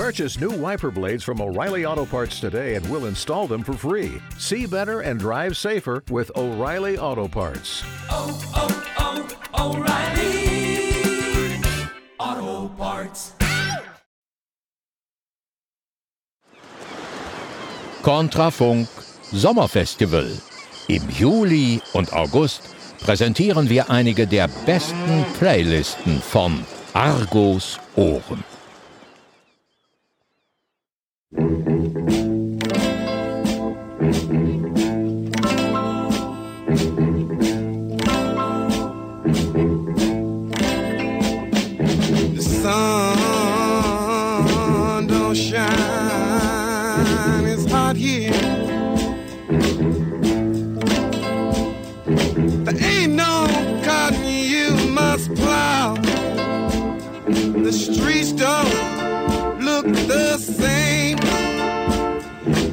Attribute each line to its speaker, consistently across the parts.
Speaker 1: Purchase new wiper blades from O'Reilly Auto Parts today and we'll install them for free. See better and drive safer with O'Reilly Auto Parts.
Speaker 2: Oh, oh, O'Reilly Auto Parts.
Speaker 3: Kontrafunk Sommerfestival. Im Juli und August präsentieren wir einige der besten Playlisten von Argos Ohren.
Speaker 4: The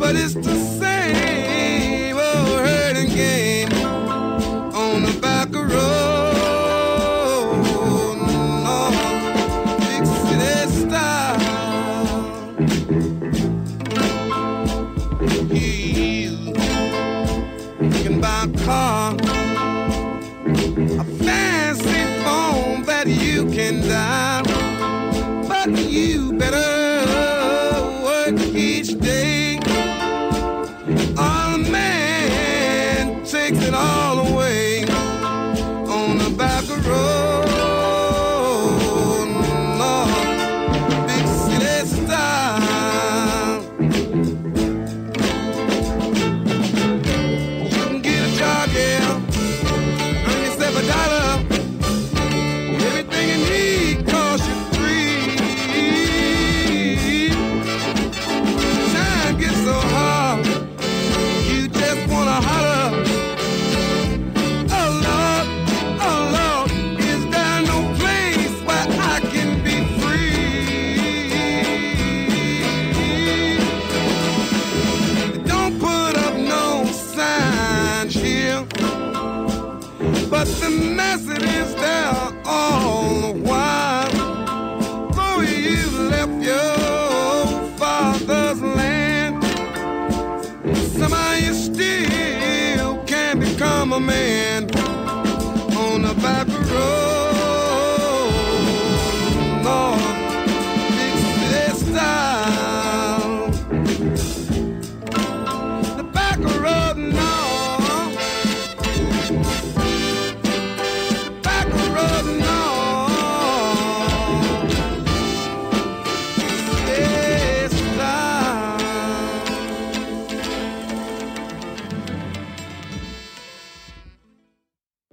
Speaker 4: but it's the same old hurting game on the back of road. North, big city style. You can buy a car, a fancy phone that you can dial,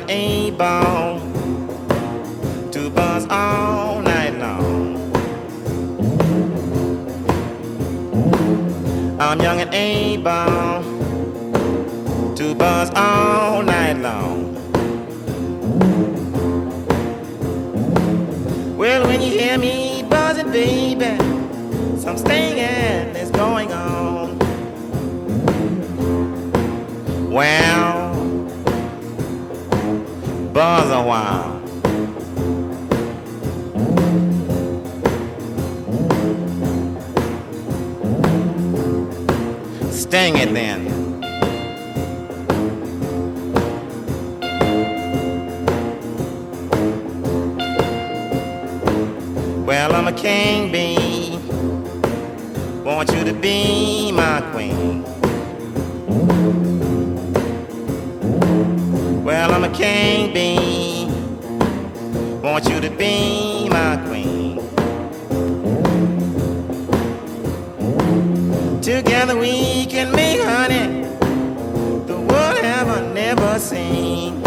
Speaker 4: it
Speaker 5: ain't bound to
Speaker 6: buzz all night long. I'm young and ain't bound to buzz all night long. Well, when you hear me buzzing, baby, some stinging is going on. Well buzz a while. Sting it then. Well, I'm a king bee. Want you to be my queen. Well, I'm a king bee. Want you to be my queen. Together we can make honey the world have never seen.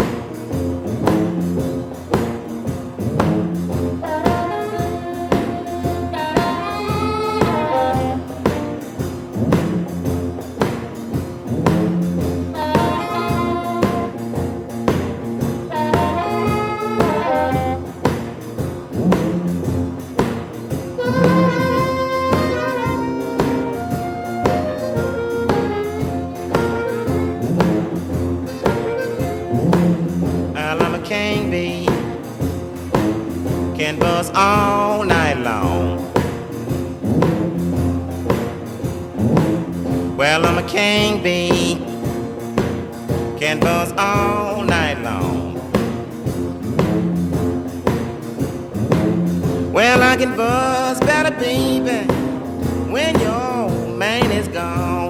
Speaker 6: can buzz all night long.
Speaker 7: Well, I'm a king bee, can buzz all night long. Well, I can buzz better, baby, when your man is gone.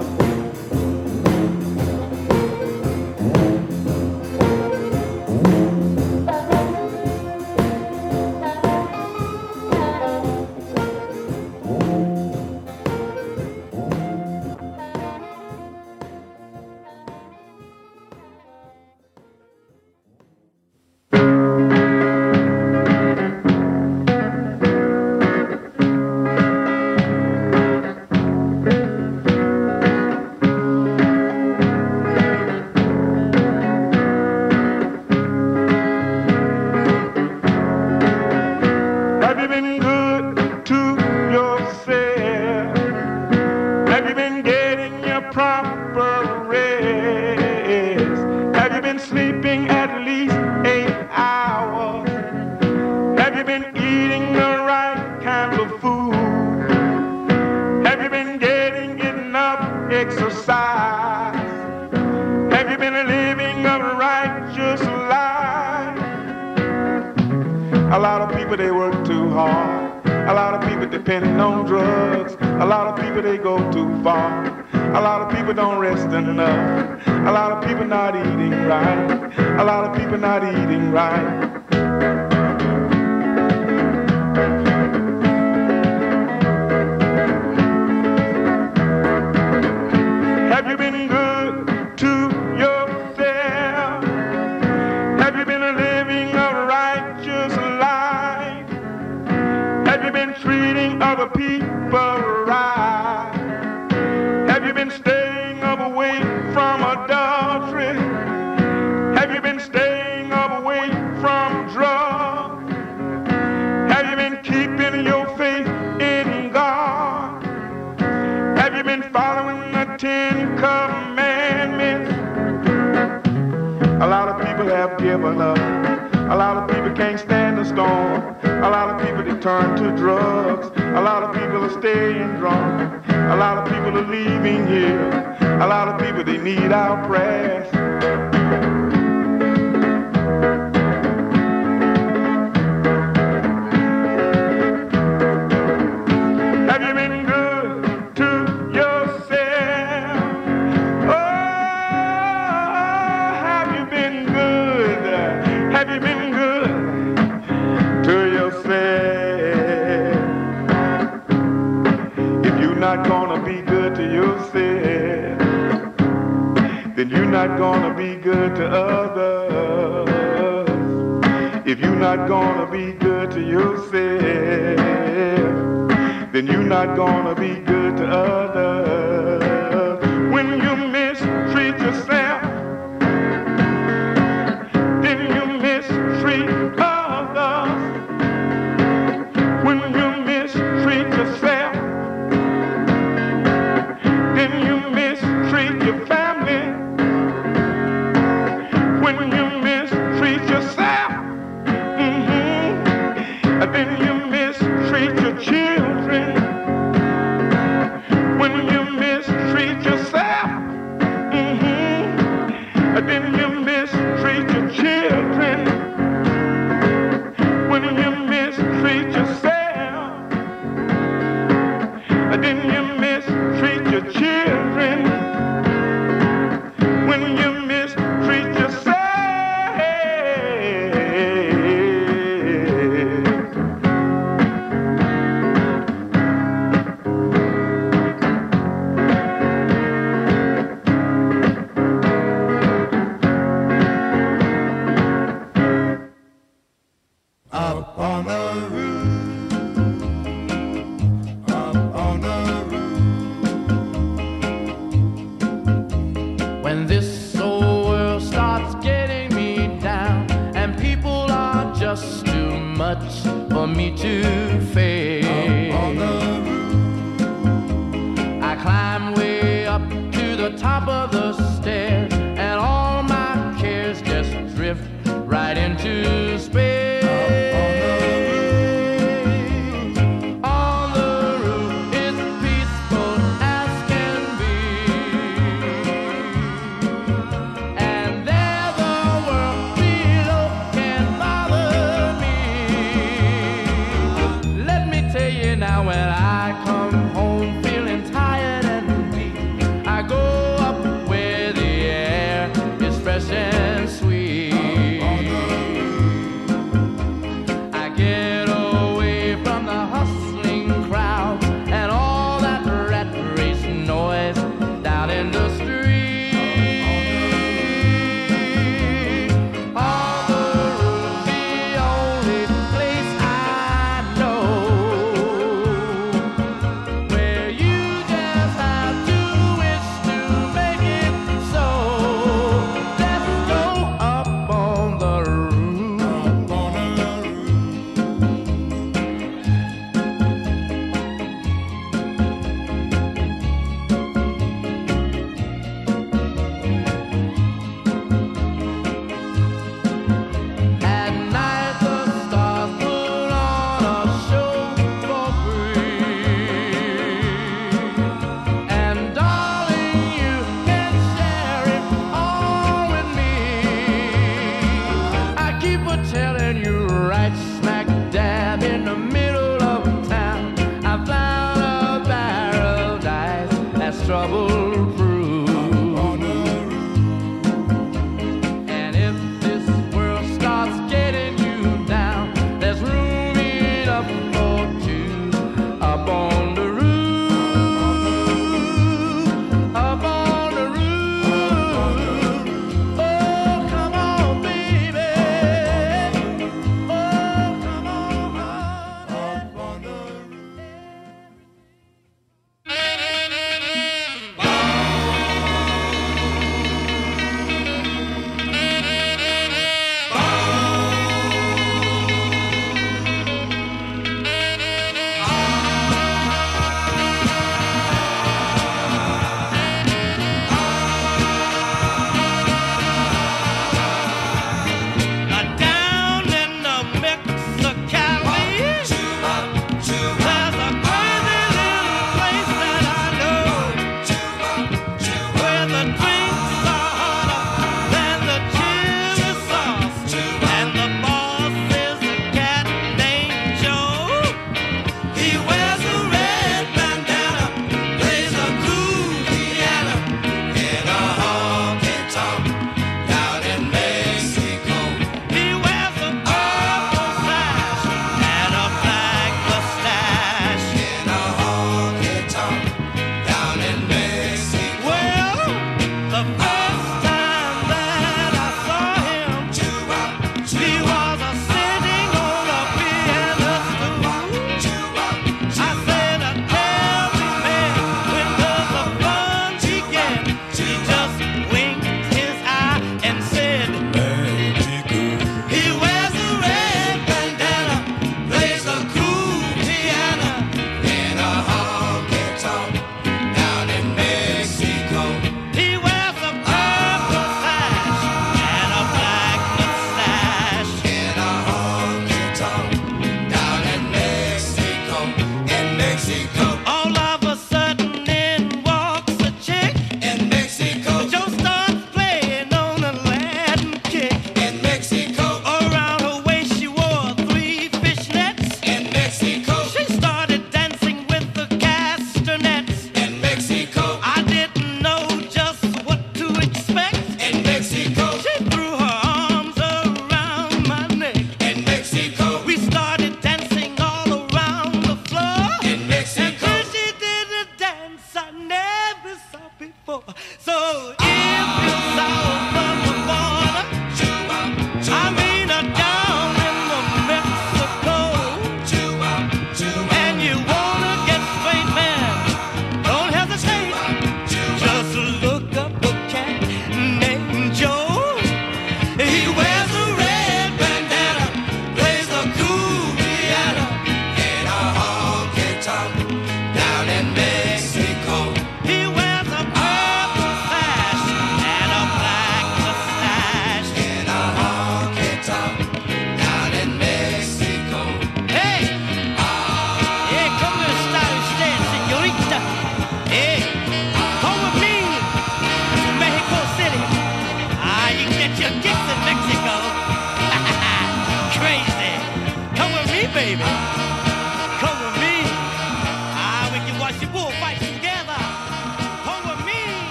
Speaker 8: people not eating right. Have you been good to yourself? Have you been living a righteous life? Have you been treating other people turn to drugs. A lot of people are staying drunk. A lot of people are leaving here. A lot of people, they need our prayers. good to others, if you're not gonna be good to yourself, then you're not gonna be good to others.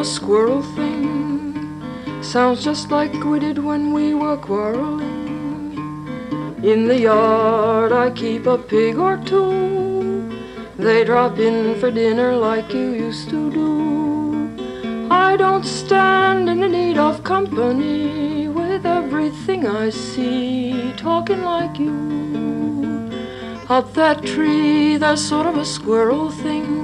Speaker 4: A
Speaker 9: squirrel thing, sounds just like we did when we were quarreling. In the yard, I keep a pig or two. They drop in for dinner like you used to do. I don't stand in the need of company with everything I see talking like you. Up that tree, there's sort of a squirrel thing.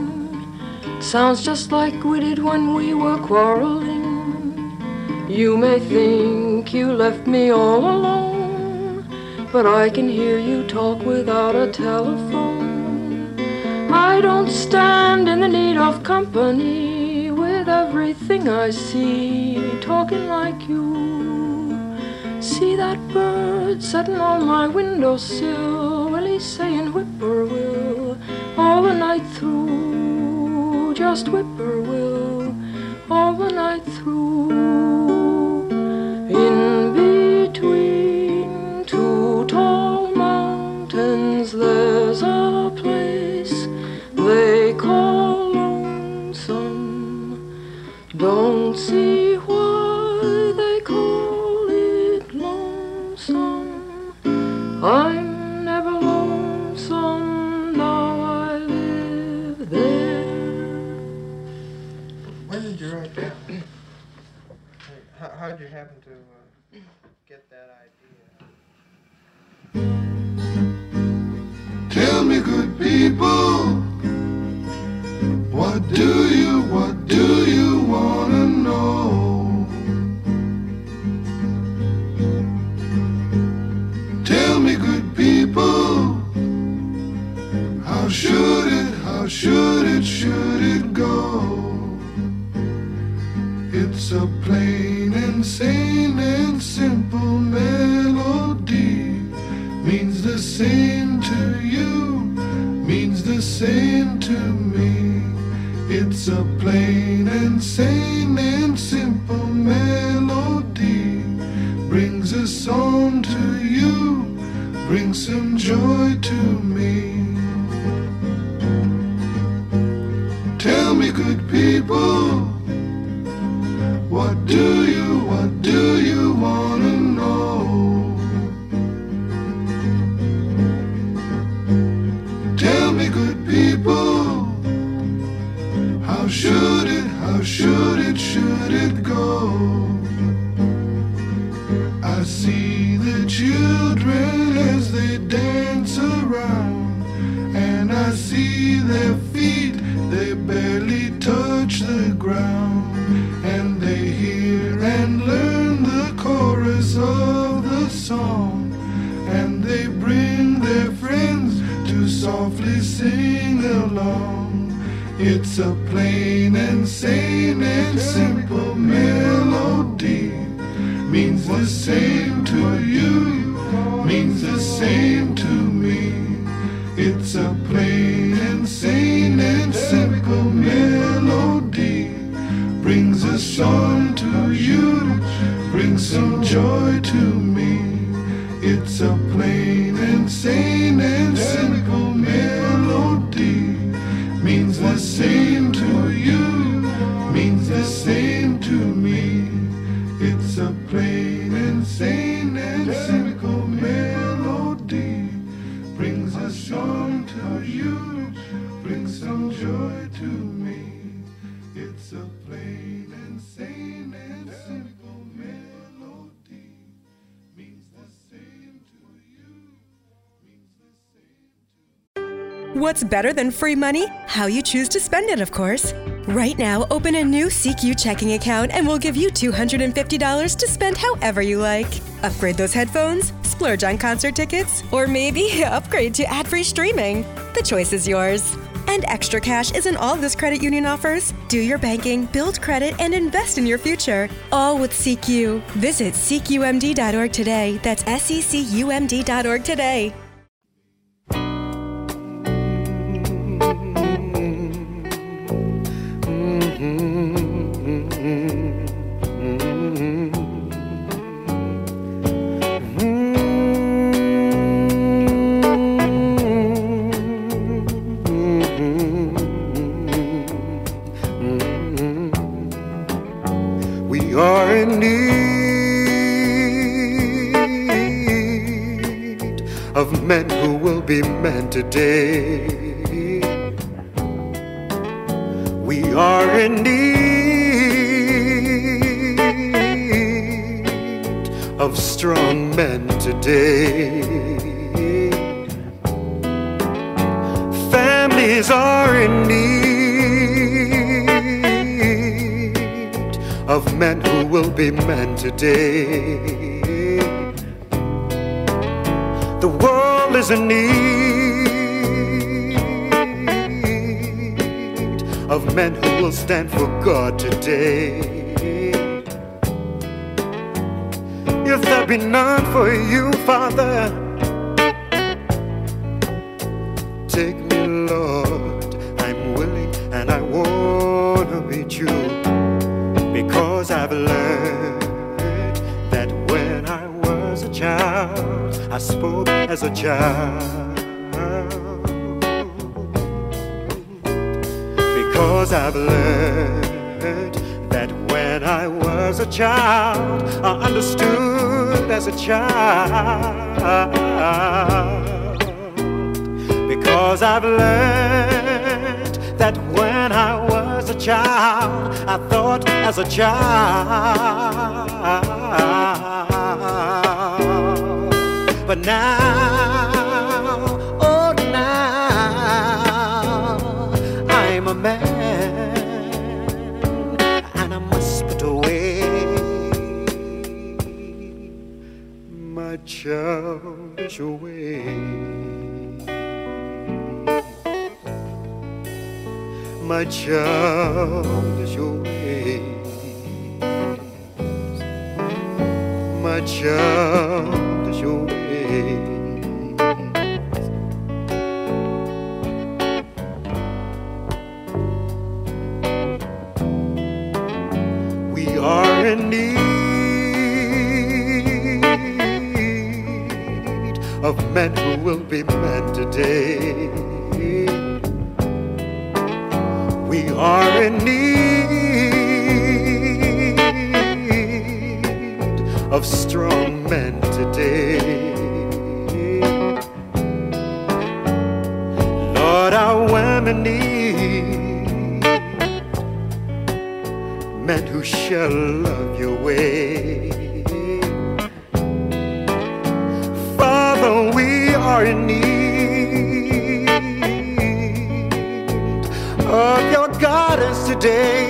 Speaker 9: Sounds just like we did when we were quarreling. You may think you left me all alone, but I can hear you talk without a telephone. I don't stand in the need of company with everything I see talking like you. See that bird sitting on my windowsill, he's saying whippoorwill all the night through, just whippoorwill all the night through. In between two tall mountains, there's a place they call lonesome. Don't see
Speaker 10: people, how should it, how should it, should it go? It's a plain and sane and simple melody means the same to you, means the same to me. It's a plain and sane melody. Brings a song to you, brings some joy to me. It's a plain and sane and simple melody. Means the same to you, means the same
Speaker 11: What's better than free money? How you choose to spend it, of course. Right now, open a new SECU checking account and we'll give you $250 to spend however you like. Upgrade those headphones, splurge on concert tickets, or maybe upgrade to ad free streaming. The choice is yours. And extra cash isn't all this credit union offers. Do your banking, build credit, and invest in your future. All with SECU. Visit SECUMD.org today. That's S E C U M D.org today.
Speaker 12: Today. We are in need of strong men today. Families are in need of men who will be men today. The world is in need of men who will stand for God today. If there be none for you, Father, take me, Lord. I'm willing and I want to meet you because I've learned that when I was a child, I spoke as a child. Because I've learned that when I was a child, I understood as a child. Because I've learned that when I was a child, I thought as a child. But now, childish ways. my childish ways, my childish of men who will be men today. We are in need of strong men today. Lord, our women need men who shall love your way. Are in need of your guidance today.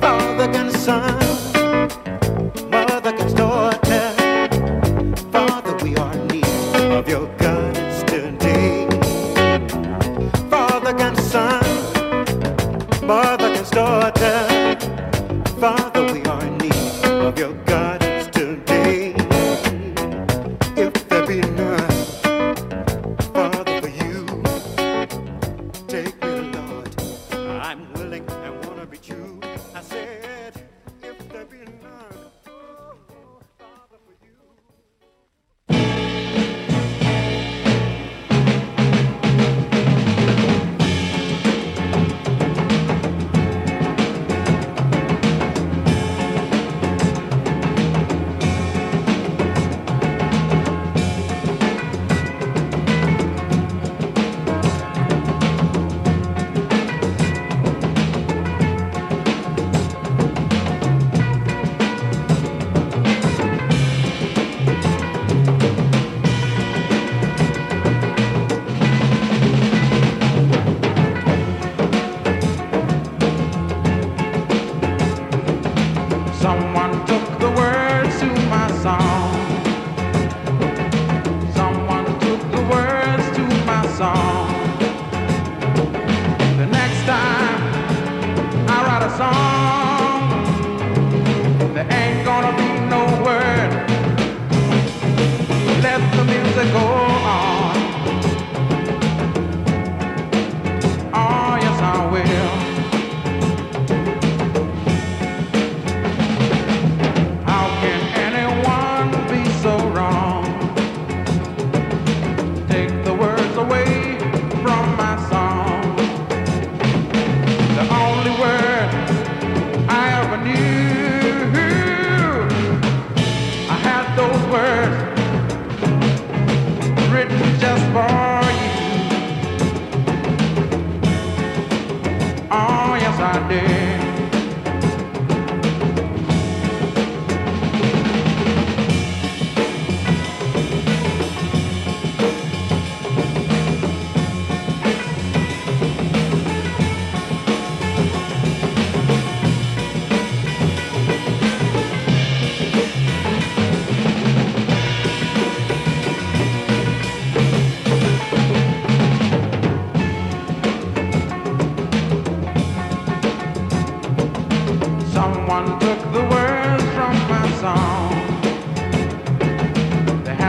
Speaker 12: Father and son,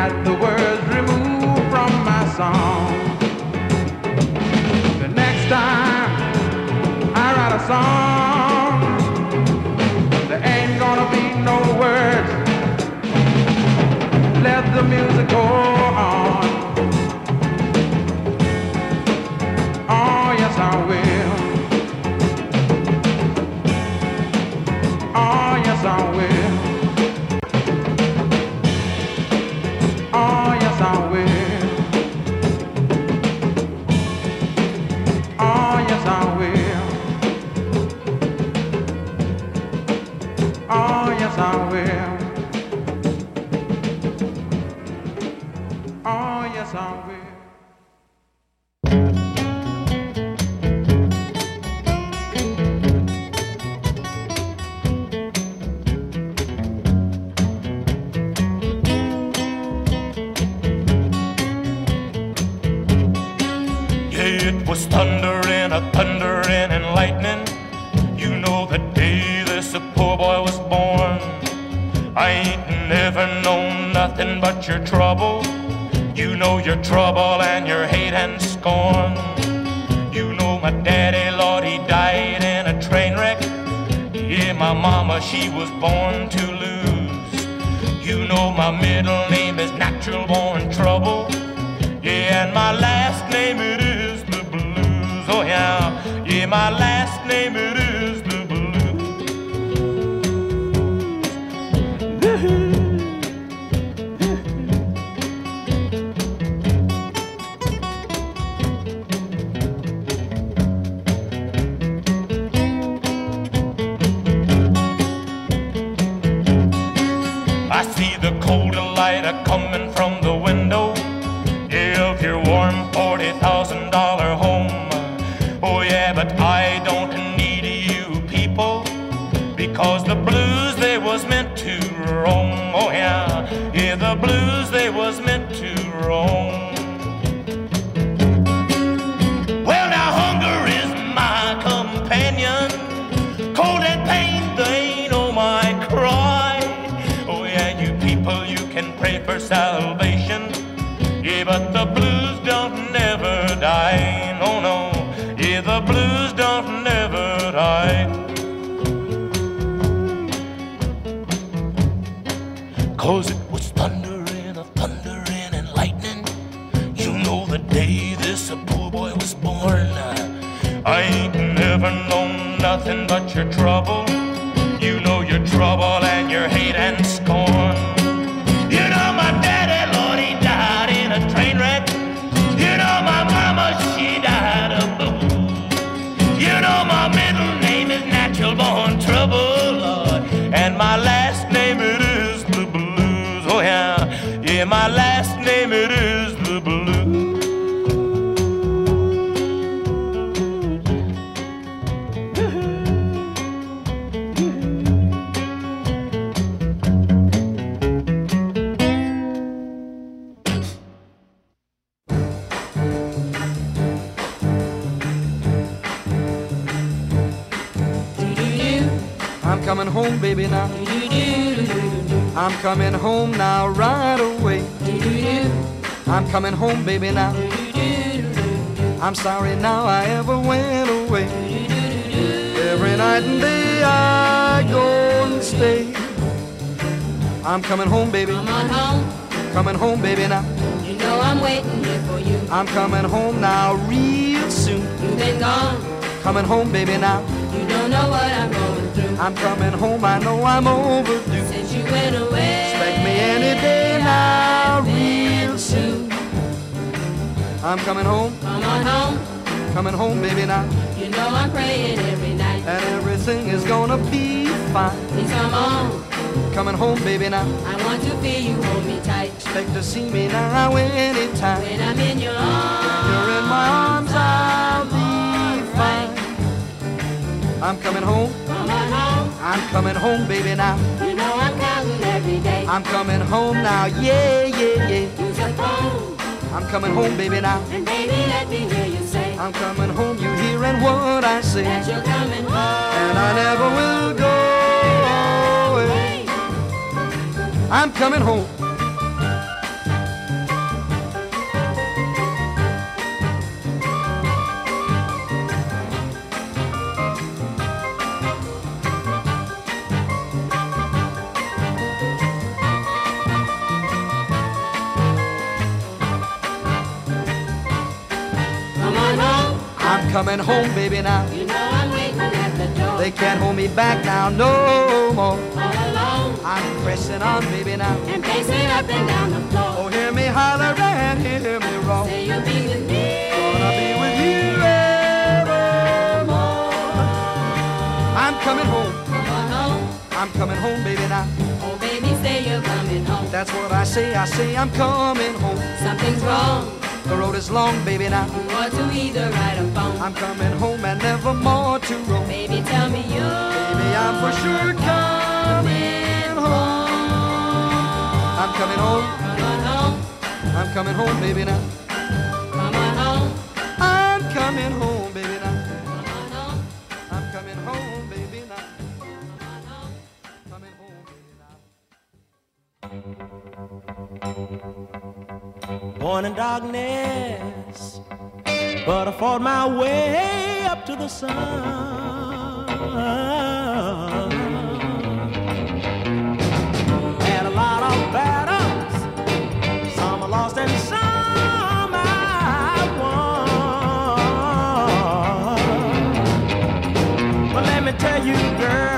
Speaker 13: had the words removed from my song. The next time I write a song.
Speaker 14: Coming home,
Speaker 15: baby, now. I'm coming home now, right away. I'm coming home, baby, now. I'm sorry now I ever went away. Every night and day I go and stay. I'm coming home, baby.
Speaker 16: Come on home.
Speaker 15: Coming home, baby, now.
Speaker 16: You know I'm waiting here for you.
Speaker 15: I'm coming home now, real soon.
Speaker 16: You've been gone.
Speaker 15: Coming home, baby, now.
Speaker 16: You don't know what I'm going.
Speaker 15: I'm coming home, I know I'm overdue.
Speaker 16: Since you went away.
Speaker 15: Expect me any day now, real soon. I'm coming home.
Speaker 16: Come on home.
Speaker 15: Coming home, baby, now.
Speaker 16: You know I'm praying every night.
Speaker 15: And everything is gonna be fine.
Speaker 16: Please come on.
Speaker 15: Coming home, baby, now.
Speaker 16: I want to feel you hold me tight.
Speaker 15: Expect to see me now anytime.
Speaker 16: When I'm in your arms.
Speaker 15: You're in my arms, I'll be fine. I'm coming home.
Speaker 16: Come on home.
Speaker 15: I'm coming home, baby, now.
Speaker 16: You know I'm counting every day.
Speaker 15: I'm coming home now, yeah, yeah, yeah.
Speaker 16: Use your phone.
Speaker 15: I'm coming home, baby, now.
Speaker 16: And baby, let me hear you say.
Speaker 15: I'm coming home, you hearing what I say.
Speaker 16: That you're coming home.
Speaker 15: And I never will go away. I'm coming home. I'm coming home, baby, now.
Speaker 16: You know I'm waiting at the door.
Speaker 15: They can't hold me back now, no more.
Speaker 16: All alone.
Speaker 15: I'm pressing on, baby, now.
Speaker 16: And pacing up and down the floor.
Speaker 15: Oh, hear me holler and hear me roar.
Speaker 16: Say you'll be with me.
Speaker 15: Gonna be with you evermore. I'm coming home.
Speaker 16: Home.
Speaker 15: I'm coming home, baby, now.
Speaker 16: Oh, baby, say you're coming home.
Speaker 15: That's what I say. I say I'm coming home.
Speaker 16: Something's wrong.
Speaker 15: The road is long, baby, now.
Speaker 16: Ought to either ride or phone.
Speaker 15: I'm coming home and never more to roam.
Speaker 16: Baby, tell me you.
Speaker 15: Baby, I'm for sure coming home. I'm coming home.
Speaker 16: Come on home.
Speaker 15: I'm coming home, baby, now.
Speaker 16: Come on home.
Speaker 15: I'm coming home, baby, now.
Speaker 16: Come on home.
Speaker 15: I'm coming home, baby, now. Coming home, baby, now.
Speaker 7: Born in darkness, but I fought my way up to the sun. Had a lot of battles, some I lost and some I won. But let me tell you, girl,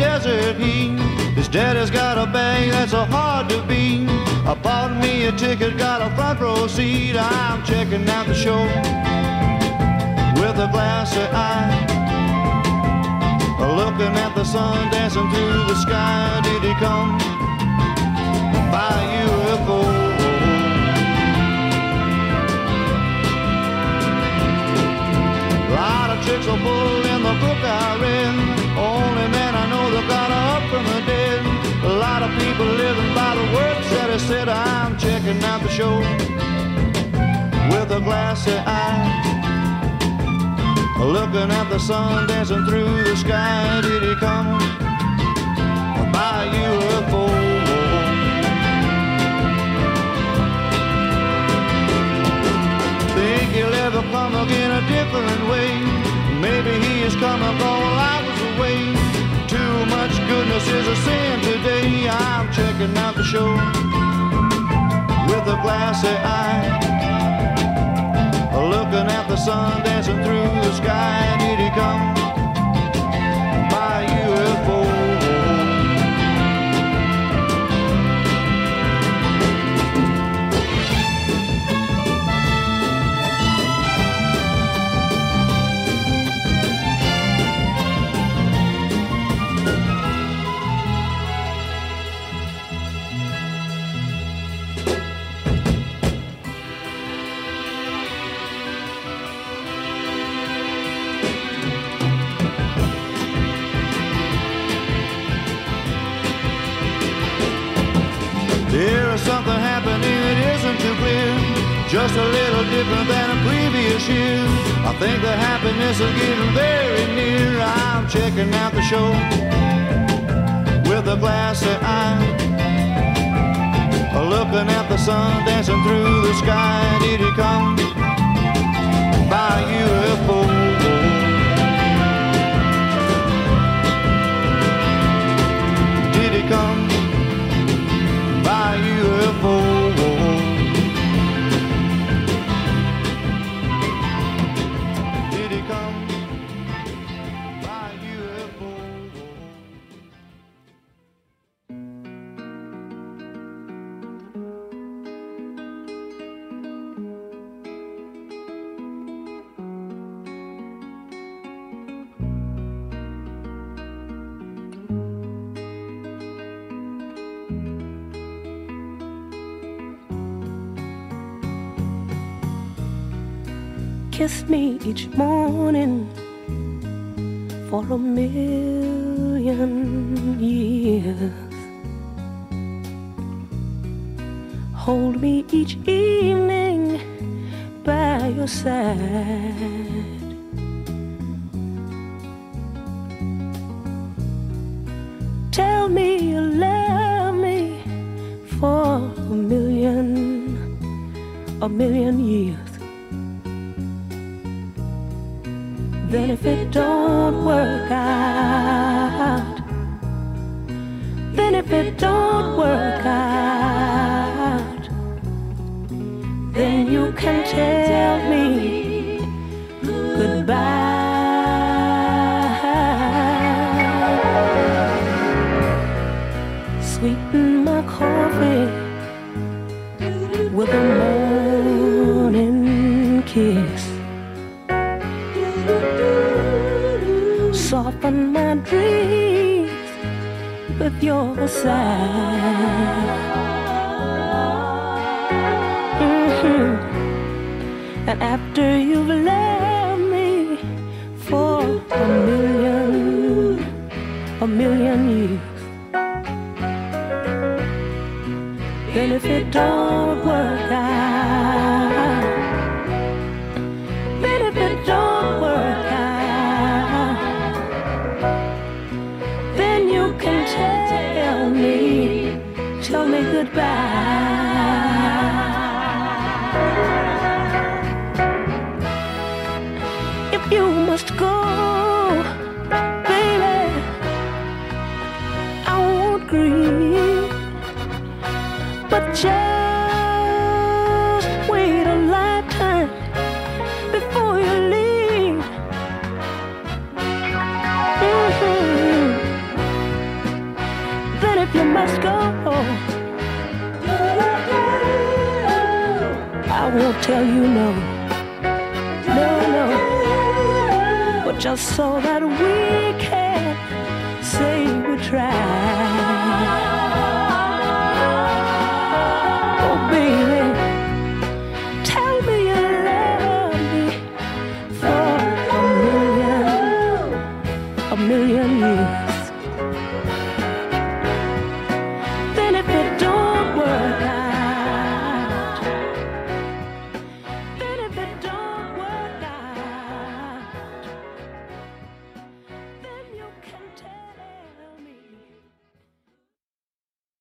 Speaker 17: desert heat. His daddy's got a bag that's so hard to beat. I bought me a ticket, got a front row seat. I'm checking out the show with a glassy eye. Looking at the sun dancing through the sky. Did he come by UFO? lot of tricks in the book I read. Said. I'm checking out the show with a glassy eye. Looking at the sun dancing through the sky. Did he come by UFO? Think he'll ever come again a different way? Maybe he is coming while I was away. Too much goodness is a sin today. I'm checking out the show with a glassy eye. Looking at the sun dancing through the sky. Did he There is something happening that isn't too clear. Just a little different than a previous year. I think the happiness is getting very near. I'm checking out the show with a glassy eye. Looking at the sun dancing through the sky. Did he come by UFO?
Speaker 18: Me each morning for a million years. Hold me each evening by your side. Tell me you love me for a million, a million years. Then if it don't work out, then if it don't work out, then you can tell me goodbye. Sweeten my coffee my dreams with your sigh. Mhm. And after you've loved me for a million, a million years, then if it don't no, no, no. But just so that we can say we tried.